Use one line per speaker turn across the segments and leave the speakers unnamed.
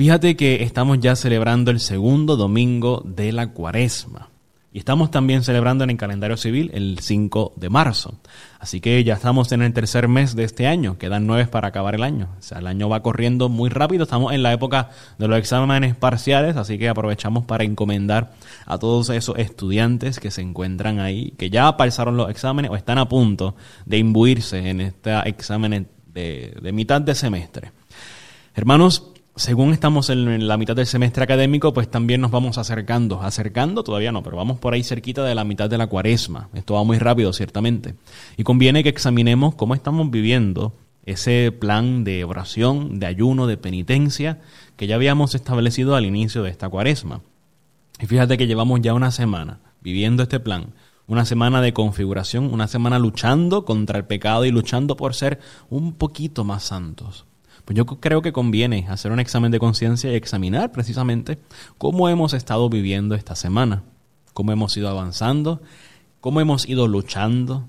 Fíjate que estamos ya celebrando el segundo domingo de la cuaresma. Y estamos también celebrando en el calendario civil el 5 de marzo. Así que ya estamos en el tercer mes de este año. Quedan nueve para acabar el año. O sea, el año va corriendo muy rápido. Estamos en la época de los exámenes parciales. Así que aprovechamos para encomendar a todos esos estudiantes que se encuentran ahí, que ya pasaron los exámenes o están a punto de imbuirse en este examen de, de mitad de semestre. Hermanos, según estamos en la mitad del semestre académico, pues también nos vamos acercando, acercando todavía no, pero vamos por ahí cerquita de la mitad de la cuaresma. Esto va muy rápido, ciertamente. Y conviene que examinemos cómo estamos viviendo ese plan de oración, de ayuno, de penitencia que ya habíamos establecido al inicio de esta cuaresma. Y fíjate que llevamos ya una semana viviendo este plan, una semana de configuración, una semana luchando contra el pecado y luchando por ser un poquito más santos. Pues yo creo que conviene hacer un examen de conciencia y examinar precisamente cómo hemos estado viviendo esta semana, cómo hemos ido avanzando, cómo hemos ido luchando,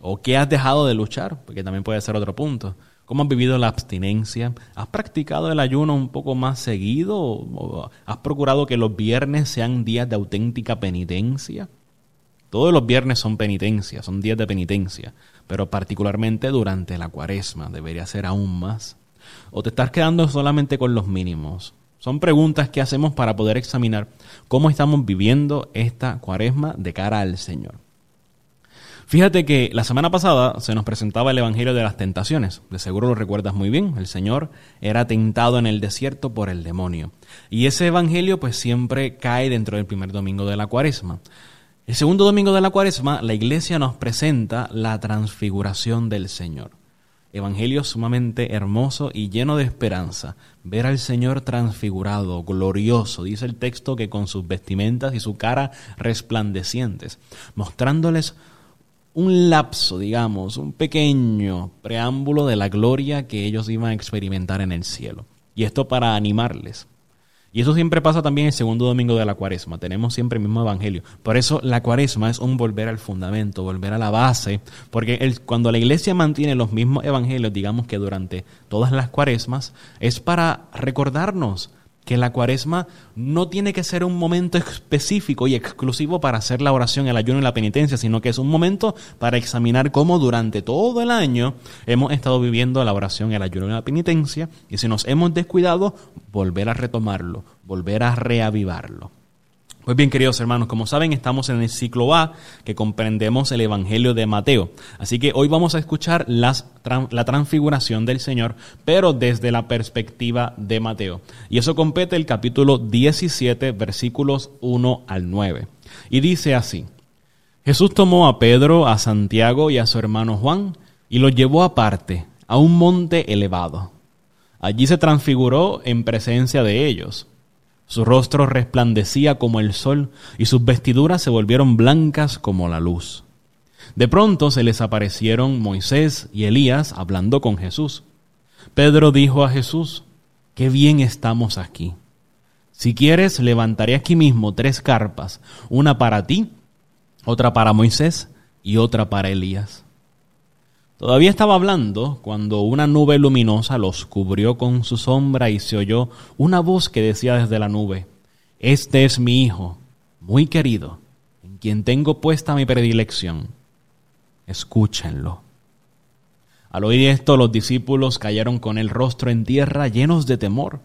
o qué has dejado de luchar, porque también puede ser otro punto. ¿Cómo has vivido la abstinencia? ¿Has practicado el ayuno un poco más seguido? ¿O ¿Has procurado que los viernes sean días de auténtica penitencia? Todos los viernes son penitencia, son días de penitencia, pero particularmente durante la cuaresma debería ser aún más o te estás quedando solamente con los mínimos? Son preguntas que hacemos para poder examinar cómo estamos viviendo esta cuaresma de cara al Señor. Fíjate que la semana pasada se nos presentaba el Evangelio de las Tentaciones. De seguro lo recuerdas muy bien. El Señor era tentado en el desierto por el demonio. Y ese Evangelio pues siempre cae dentro del primer domingo de la cuaresma. El segundo domingo de la cuaresma la iglesia nos presenta la transfiguración del Señor. Evangelio sumamente hermoso y lleno de esperanza. Ver al Señor transfigurado, glorioso, dice el texto que con sus vestimentas y su cara resplandecientes, mostrándoles un lapso, digamos, un pequeño preámbulo de la gloria que ellos iban a experimentar en el cielo. Y esto para animarles, y eso siempre pasa también el segundo domingo de la cuaresma. Tenemos siempre el mismo evangelio. Por eso la cuaresma es un volver al fundamento, volver a la base. Porque cuando la iglesia mantiene los mismos evangelios, digamos que durante todas las cuaresmas, es para recordarnos que la cuaresma no tiene que ser un momento específico y exclusivo para hacer la oración, el ayuno y la penitencia, sino que es un momento para examinar cómo durante todo el año hemos estado viviendo la oración, el ayuno y la penitencia, y si nos hemos descuidado, volver a retomarlo, volver a reavivarlo. Pues bien, queridos hermanos, como saben, estamos en el ciclo A, que comprendemos el Evangelio de Mateo. Así que hoy vamos a escuchar la transfiguración del Señor, pero desde la perspectiva de Mateo. Y eso compete el capítulo 17, versículos 1 al 9. Y dice así, Jesús tomó a Pedro, a Santiago y a su hermano Juan, y los llevó aparte, a un monte elevado. Allí se transfiguró en presencia de ellos su rostro resplandecía como el sol y sus vestiduras se volvieron blancas como la luz. De pronto se les aparecieron Moisés y Elías hablando con Jesús. Pedro dijo a Jesús, Qué bien estamos aquí. Si quieres, levantaré aquí mismo tres carpas, una para ti, otra para Moisés y otra para Elías. Todavía estaba hablando cuando una nube luminosa los cubrió con su sombra y se oyó una voz que decía desde la nube, Este es mi Hijo, muy querido, en quien tengo puesta mi predilección. Escúchenlo. Al oír esto los discípulos cayeron con el rostro en tierra llenos de temor.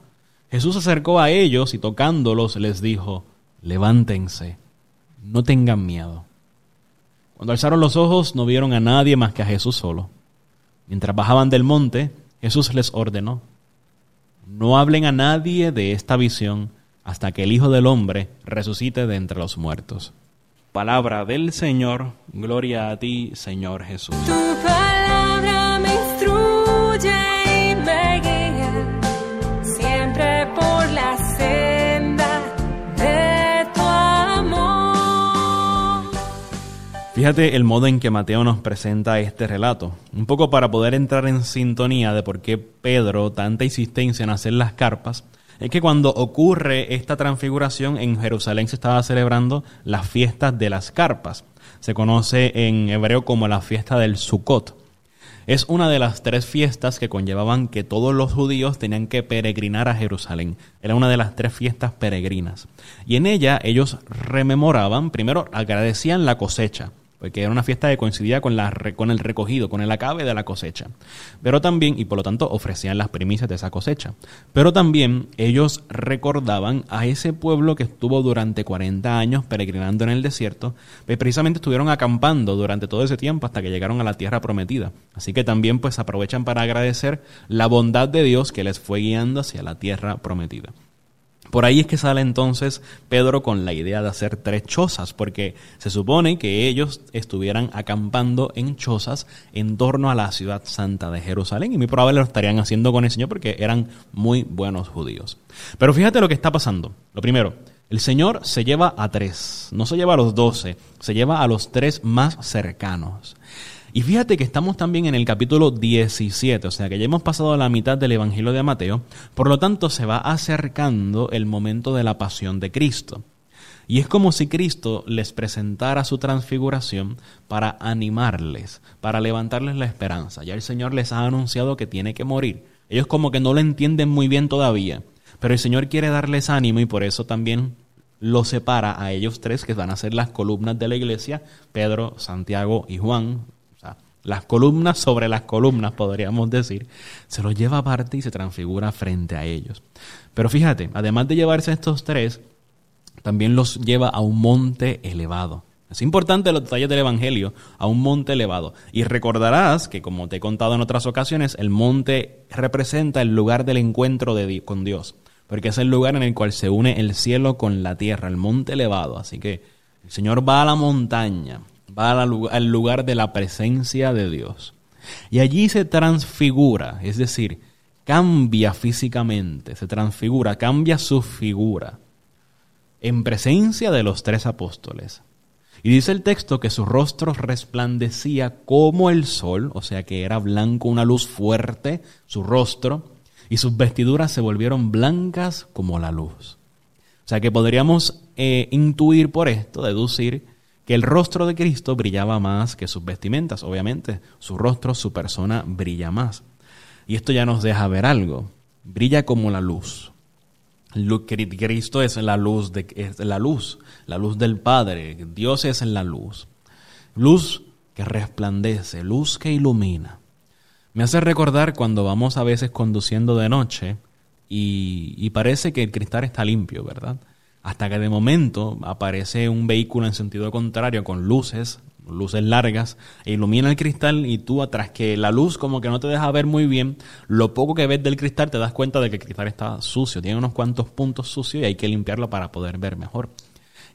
Jesús se acercó a ellos y tocándolos les dijo, Levántense, no tengan miedo. Cuando alzaron los ojos no vieron a nadie más que a Jesús solo. Mientras bajaban del monte, Jesús les ordenó, no hablen a nadie de esta visión hasta que el Hijo del Hombre resucite de entre los muertos. Palabra del Señor, gloria a ti, Señor Jesús. Fíjate el modo en que Mateo nos presenta este relato, un poco para poder entrar en sintonía de por qué Pedro tanta insistencia en hacer las carpas, es que cuando ocurre esta transfiguración en Jerusalén se estaba celebrando las fiestas de las carpas. Se conoce en hebreo como la fiesta del Sukkot. Es una de las tres fiestas que conllevaban que todos los judíos tenían que peregrinar a Jerusalén. Era una de las tres fiestas peregrinas. Y en ella ellos rememoraban, primero agradecían la cosecha porque era una fiesta que coincidía con, el recogido, con el acabe de la cosecha. Pero también, y por lo tanto ofrecían las primicias de esa cosecha. Pero también ellos recordaban a ese pueblo que estuvo durante 40 años peregrinando en el desierto, que precisamente estuvieron acampando durante todo ese tiempo hasta que llegaron a la tierra prometida. Así que también pues aprovechan para agradecer la bondad de Dios que les fue guiando hacia la tierra prometida. Por ahí es que sale entonces Pedro con la idea de hacer tres chozas, porque se supone que ellos estuvieran acampando en chozas en torno a la ciudad santa de Jerusalén, y muy probable lo estarían haciendo con el Señor porque eran muy buenos judíos. Pero fíjate lo que está pasando. Lo primero, el Señor se lleva a tres, no se lleva a los doce, se lleva a los tres más cercanos. Y fíjate que estamos también en el capítulo 17, o sea que ya hemos pasado la mitad del Evangelio de Mateo, por lo tanto se va acercando el momento de la pasión de Cristo. Y es como si Cristo les presentara su transfiguración para animarles, para levantarles la esperanza. Ya el Señor les ha anunciado que tiene que morir. Ellos como que no lo entienden muy bien todavía, pero el Señor quiere darles ánimo y por eso también lo separa a ellos tres que van a ser las columnas de la iglesia, Pedro, Santiago y Juan, las columnas sobre las columnas, podríamos decir, se los lleva aparte y se transfigura frente a ellos. Pero fíjate, además de llevarse a estos tres, también los lleva a un monte elevado. Es importante los detalles del Evangelio, a un monte elevado. Y recordarás que, como te he contado en otras ocasiones, el monte representa el lugar del encuentro de, con Dios, porque es el lugar en el cual se une el cielo con la tierra, el monte elevado. Así que el Señor va a la montaña, va al lugar de la presencia de Dios. Y allí se transfigura, es decir, cambia físicamente, se transfigura, cambia su figura en presencia de los tres apóstoles. Y dice el texto que su rostro resplandecía como el sol, o sea que era blanco, una luz fuerte, su rostro, y sus vestiduras se volvieron blancas como la luz. O sea que podríamos eh, intuir por esto, deducir, que el rostro de Cristo brillaba más que sus vestimentas. Obviamente, su rostro, su persona brilla más. Y esto ya nos deja ver algo. Brilla como la luz. Cristo es la luz, de, es la luz, la luz del Padre. Dios es la luz. Luz que resplandece, luz que ilumina. Me hace recordar cuando vamos a veces conduciendo de noche y, y parece que el cristal está limpio, ¿verdad? Hasta que de momento aparece un vehículo en sentido contrario con luces, luces largas, e ilumina el cristal y tú, atrás que la luz como que no te deja ver muy bien, lo poco que ves del cristal te das cuenta de que el cristal está sucio, tiene unos cuantos puntos sucios y hay que limpiarlo para poder ver mejor.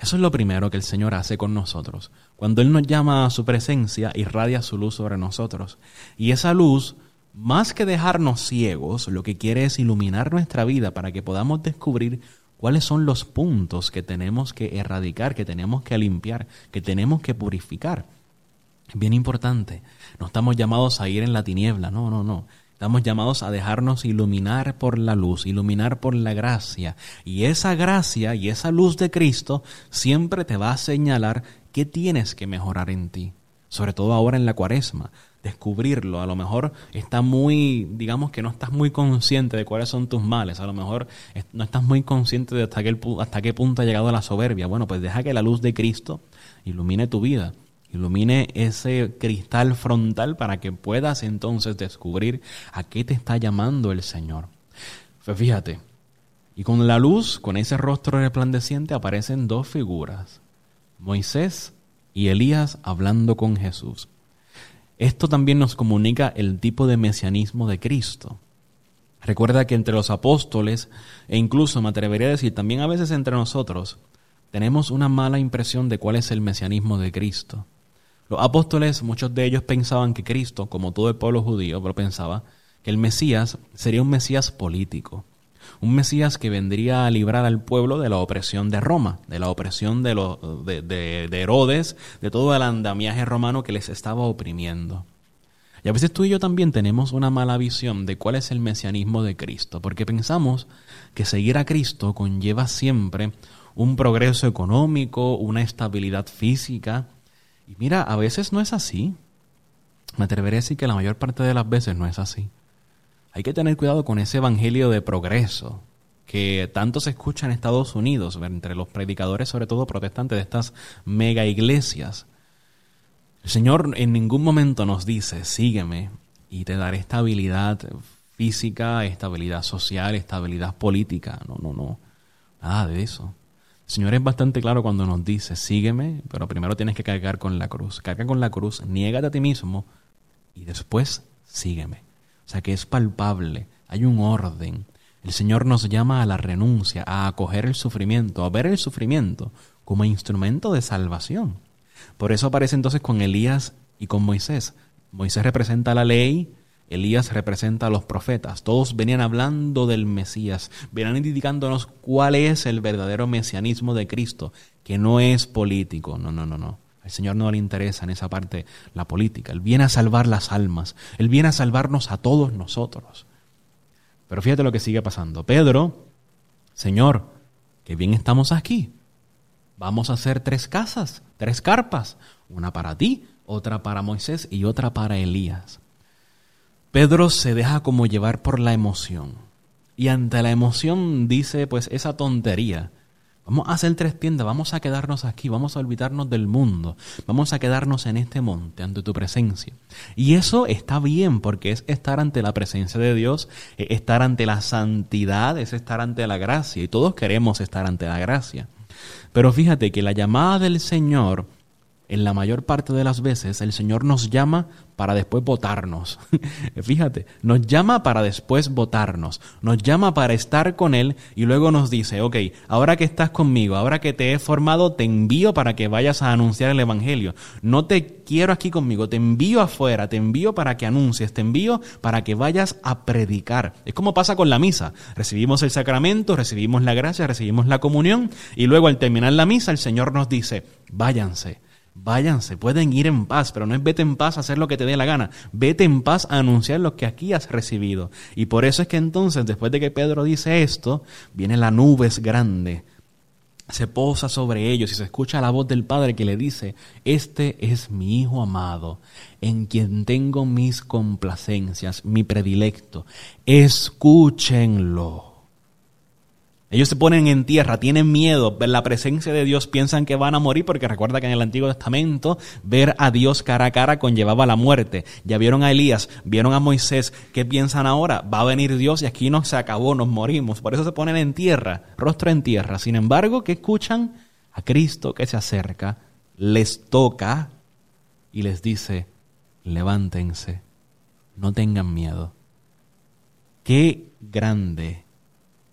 Eso es lo primero que el Señor hace con nosotros. Cuando Él nos llama a su presencia, irradia su luz sobre nosotros. Y esa luz, más que dejarnos ciegos, lo que quiere es iluminar nuestra vida para que podamos descubrir cuáles son los puntos que tenemos que erradicar, que tenemos que limpiar, que tenemos que purificar. Es bien importante. No estamos llamados a ir en la tiniebla, no, no, no. Estamos llamados a dejarnos iluminar por la luz, iluminar por la gracia. Y esa gracia y esa luz de Cristo siempre te va a señalar qué tienes que mejorar en ti. Sobre todo ahora en la cuaresma descubrirlo. A lo mejor está muy, digamos que no estás muy consciente de cuáles son tus males. A lo mejor no estás muy consciente de hasta qué, hasta qué punto ha llegado la soberbia. Bueno, pues deja que la luz de Cristo ilumine tu vida. Ilumine ese cristal frontal para que puedas entonces descubrir a qué te está llamando el Señor. Pues fíjate, y con la luz, con ese rostro resplandeciente, aparecen dos figuras, Moisés y Elías hablando con Jesús. Esto también nos comunica el tipo de mesianismo de Cristo. Recuerda que entre los apóstoles, e incluso me atrevería a decir también a veces entre nosotros, tenemos una mala impresión de cuál es el mesianismo de Cristo. Los apóstoles, muchos de ellos pensaban que Cristo, como todo el pueblo judío, pero pensaba que el Mesías sería un Mesías político. Un Mesías que vendría a librar al pueblo de la opresión de Roma, de la opresión de, de, de Herodes, de todo el andamiaje romano que les estaba oprimiendo. Y a veces tú y yo también tenemos una mala visión de cuál es el mesianismo de Cristo, porque pensamos que seguir a Cristo conlleva siempre un progreso económico, una estabilidad física. Y mira, a veces no es así. Me atreveré a decir que la mayor parte de las veces no es así. Hay que tener cuidado con ese evangelio de progreso que tanto se escucha en Estados Unidos, entre los predicadores, sobre todo protestantes de estas mega iglesias. El Señor en ningún momento nos dice, sígueme y te daré estabilidad física, estabilidad social, estabilidad política. No, no, no. Nada de eso. El Señor es bastante claro cuando nos dice, sígueme, pero primero tienes que cargar con la cruz. Carga con la cruz, niégate a ti mismo y después sígueme. O sea que es palpable, hay un orden. El Señor nos llama a la renuncia, a acoger el sufrimiento, a ver el sufrimiento como instrumento de salvación. Por eso aparece entonces con Elías y con Moisés. Moisés representa la ley, Elías representa a los profetas. Todos venían hablando del Mesías, venían indicándonos cuál es el verdadero mesianismo de Cristo, que no es político. No, no, no, no. Al Señor no le interesa en esa parte la política. Él viene a salvar las almas. Él viene a salvarnos a todos nosotros. Pero fíjate lo que sigue pasando. Pedro, Señor, que bien estamos aquí. Vamos a hacer tres casas, tres carpas. Una para ti, otra para Moisés y otra para Elías. Pedro se deja como llevar por la emoción. Y ante la emoción dice pues esa tontería. Vamos a hacer tres tiendas, vamos a quedarnos aquí, vamos a olvidarnos del mundo, vamos a quedarnos en este monte ante tu presencia. Y eso está bien porque es estar ante la presencia de Dios, es estar ante la santidad, es estar ante la gracia y todos queremos estar ante la gracia. Pero fíjate que la llamada del Señor en la mayor parte de las veces el Señor nos llama para después votarnos. Fíjate, nos llama para después votarnos, nos llama para estar con Él y luego nos dice, ok, ahora que estás conmigo, ahora que te he formado, te envío para que vayas a anunciar el Evangelio. No te quiero aquí conmigo, te envío afuera, te envío para que anuncies, te envío para que vayas a predicar. Es como pasa con la misa. Recibimos el sacramento, recibimos la gracia, recibimos la comunión y luego al terminar la misa el Señor nos dice, váyanse Váyanse, pueden ir en paz, pero no es vete en paz a hacer lo que te dé la gana. Vete en paz a anunciar lo que aquí has recibido. Y por eso es que entonces, después de que Pedro dice esto, viene la nube es grande, se posa sobre ellos y se escucha la voz del Padre que le dice, este es mi Hijo amado, en quien tengo mis complacencias, mi predilecto. Escúchenlo. Ellos se ponen en tierra, tienen miedo, ver la presencia de Dios, piensan que van a morir porque recuerda que en el Antiguo Testamento ver a Dios cara a cara conllevaba la muerte. Ya vieron a Elías, vieron a Moisés, ¿qué piensan ahora? Va a venir Dios y aquí no se acabó, nos morimos. Por eso se ponen en tierra, rostro en tierra. Sin embargo, ¿qué escuchan? A Cristo que se acerca, les toca y les dice, levántense, no tengan miedo. Qué grande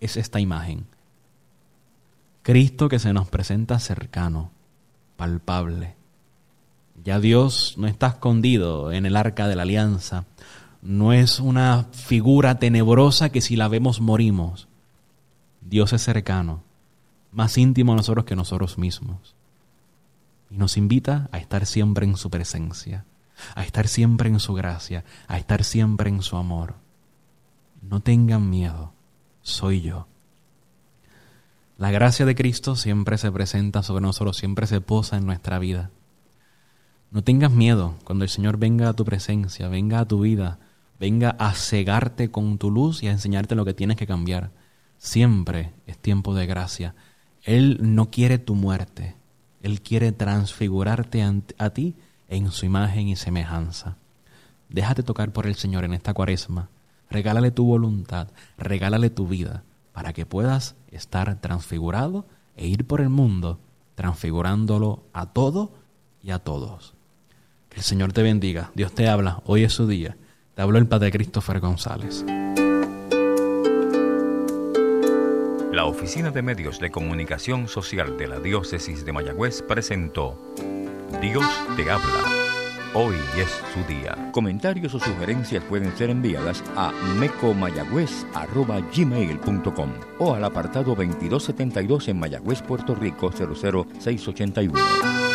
es esta imagen. Cristo que se nos presenta cercano, palpable. Ya Dios no está escondido en el arca de la alianza, no es una figura tenebrosa que si la vemos morimos. Dios es cercano, más íntimo a nosotros que nosotros mismos. Y nos invita a estar siempre en su presencia, a estar siempre en su gracia, a estar siempre en su amor. No tengan miedo soy yo. La gracia de Cristo siempre se presenta sobre nosotros, siempre se posa en nuestra vida. No tengas miedo cuando el Señor venga a tu presencia, venga a tu vida, venga a cegarte con tu luz y a enseñarte lo que tienes que cambiar. Siempre es tiempo de gracia. Él no quiere tu muerte, Él quiere transfigurarte a ti en su imagen y semejanza. Déjate tocar por el Señor en esta cuaresma Regálale tu voluntad, regálale tu vida, para que puedas estar transfigurado e ir por el mundo transfigurándolo a todo y a todos. Que el Señor te bendiga. Dios te habla. Hoy es su día. Te habló el Padre Christopher González.
La Oficina de Medios de Comunicación Social de la Diócesis de Mayagüez presentó Dios te habla Hoy es su día.
Comentarios o sugerencias pueden ser enviadas a mecomayagüez.gmail.com o al apartado 2272 en Mayagüez, Puerto Rico 00681.